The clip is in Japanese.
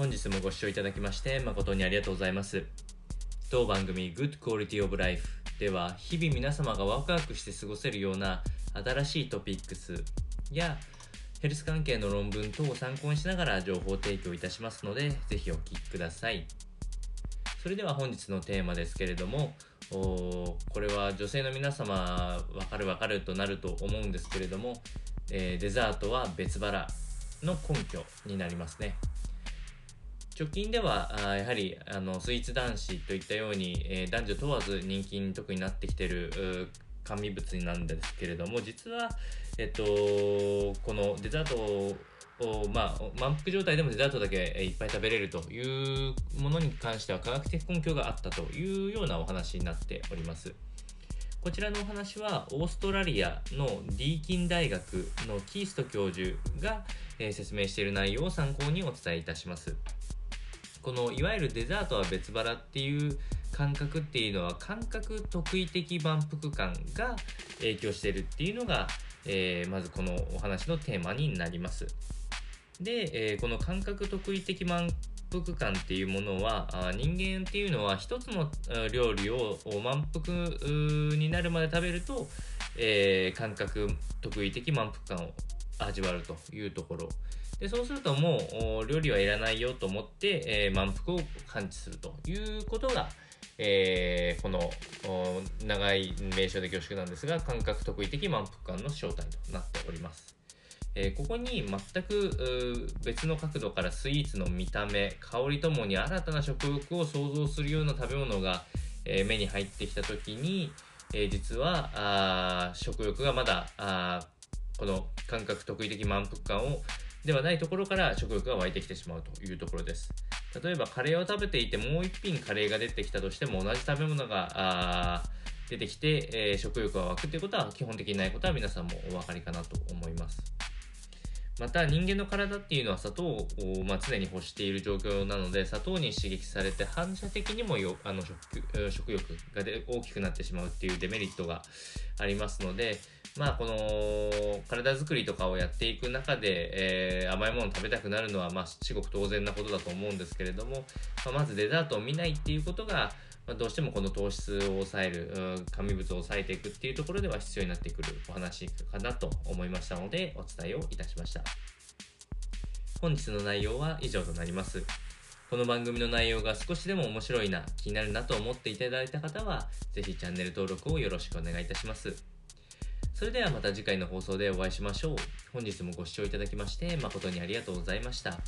本日もご視聴いただきまして誠にありがとうございます。当番組 Good Quality of Life では日々皆様がワクワクして過ごせるような新しいトピックスやヘルス関係の論文等を参考にしながら情報提供いたしますのでぜひお聞きください。それでは本日のテーマですけれどもこれは女性の皆様わかるわかるとなると思うんですけれども、えーデザートは別腹の根拠になりますね。直近ではあやはりあのスイーツ男子といったように、えー男女問わず人気に特になってきている甘味物なんですけれども実は、えっと、このデザートを、まあ、満腹状態でもデザートだけいっぱい食べれるというものに関しては科学的根拠があったというようなお話になっております。こちらのお話はオーストラリアのディーキン大学のキースト教授が、えー説明している内容を参考にお伝えいたします。このいわゆるデザートは別腹っていう感覚っていうのは感覚特異的満腹感が影響してるっていうのが、えーまずこのお話のテーマになります。で、えーこの感覚特異的満腹感っていうものは人間っていうのは一つの料理を満腹になるまで食べると、えー感覚特異的満腹感を味わうというところでそうするともう料理はいらないよと思って、えー満腹を感知するということが、えーこの長い名称で恐縮なんですが感覚特異的満腹感の正体となっております。えーここに全く別の角度からスイーツの見た目香りともに新たな食欲を想像するような食べ物が、え目に入ってきた時に、え実はあ食欲がまだあこの感覚特異的満腹感をではないところから食欲が湧いてきてしまうというところです。例えばカレーを食べていてもう一品カレーが出てきたとしても同じ食べ物が出てきて、えー食欲が湧くということは基本的にないことは皆さんもお分かりかなと思います。また人間の体っていうのは砂糖を、まあ、常に欲している状況なので砂糖に刺激されて反射的にもよあの食食欲がで大きくなってしまうっていうデメリットがありますのでまあこの体作りとかをやっていく中で、えー甘いものを食べたくなるのはまあ至極当然なことだと思うんですけれども、まあ、まずデザートを見ないっていうことがまあどうしてもこの糖質を抑えるうん甘味物を抑えていくっていうところでは必要になってくるお話かなと思いましたのでお伝えをいたしました。本日の内容は以上となります。この番組の内容が少しでも面白いな気になるなと思っていただいた方はぜひチャンネル登録をよろしくお願いいたします。それではまた次回の放送でお会いしましょう。本日もご視聴いただきまして誠にありがとうございました。